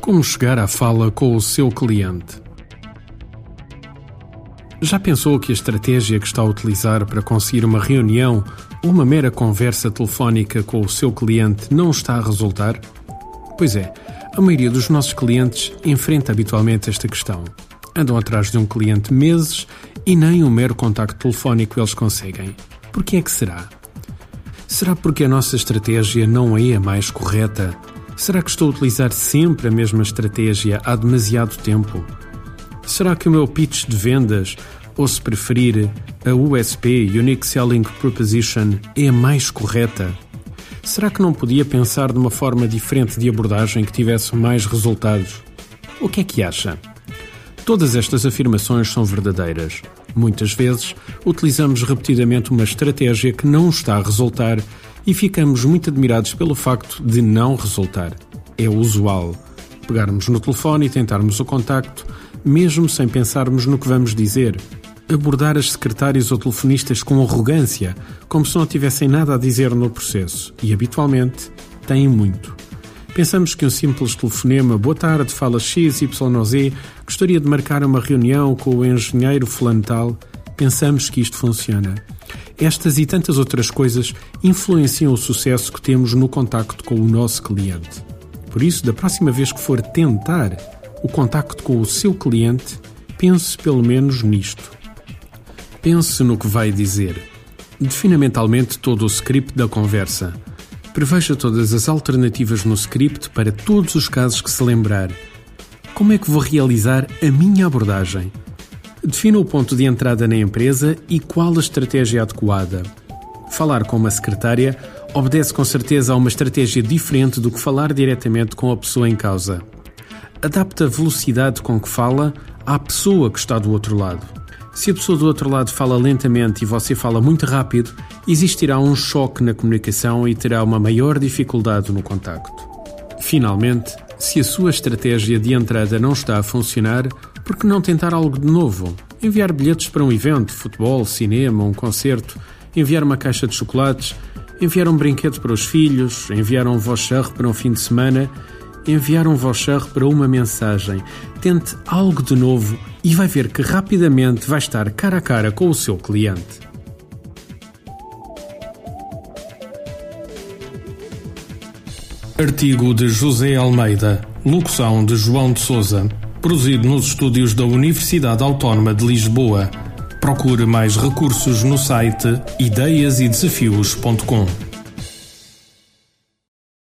Como chegar à fala com o seu cliente? Já pensou que a estratégia que está a utilizar para conseguir uma reunião ou uma mera conversa telefónica com o seu cliente não está a resultar? Pois é, a maioria dos nossos clientes enfrenta habitualmente esta questão. Andam atrás de um cliente meses e nem um mero contacto telefónico eles conseguem. Por que é que será? Será porque a nossa estratégia não é a mais correta? Será que estou a utilizar sempre a mesma estratégia há demasiado tempo? Será que o meu pitch de vendas, ou se preferir, a USP Unique Selling Proposition, é a mais correta? Será que não podia pensar de uma forma diferente de abordagem que tivesse mais resultados? O que é que acha? Todas estas afirmações são verdadeiras. Muitas vezes utilizamos repetidamente uma estratégia que não está a resultar e ficamos muito admirados pelo facto de não resultar. É usual pegarmos no telefone e tentarmos o contacto, mesmo sem pensarmos no que vamos dizer. Abordar as secretárias ou telefonistas com arrogância, como se não tivessem nada a dizer no processo, e habitualmente têm muito. Pensamos que um simples telefonema, boa tarde, fala XYZ, gostaria de marcar uma reunião com o engenheiro fulano tal, pensamos que isto funciona. Estas e tantas outras coisas influenciam o sucesso que temos no contacto com o nosso cliente. Por isso, da próxima vez que for tentar o contacto com o seu cliente, pense pelo menos nisto. Pense no que vai dizer. Defina mentalmente todo o script da conversa. Preveja todas as alternativas no script para todos os casos que se lembrar. Como é que vou realizar a minha abordagem? Defina o ponto de entrada na empresa e qual a estratégia adequada. Falar com uma secretária obedece com certeza a uma estratégia diferente do que falar diretamente com a pessoa em causa. Adapta a velocidade com que fala à pessoa que está do outro lado. Se a pessoa do outro lado fala lentamente e você fala muito rápido, existirá um choque na comunicação e terá uma maior dificuldade no contacto. Finalmente, se a sua estratégia de entrada não está a funcionar, por que não tentar algo de novo? Enviar bilhetes para um evento, futebol, cinema, um concerto, enviar uma caixa de chocolates, enviar um brinquedo para os filhos, enviar um voucher para um fim de semana, enviar um voucher para uma mensagem. Tente algo de novo e vai ver que rapidamente vai estar cara a cara com o seu cliente. Artigo de José Almeida, locução de João de Souza produzido nos estúdios da Universidade Autónoma de Lisboa. Procure mais recursos no site ideiasedesafios.com.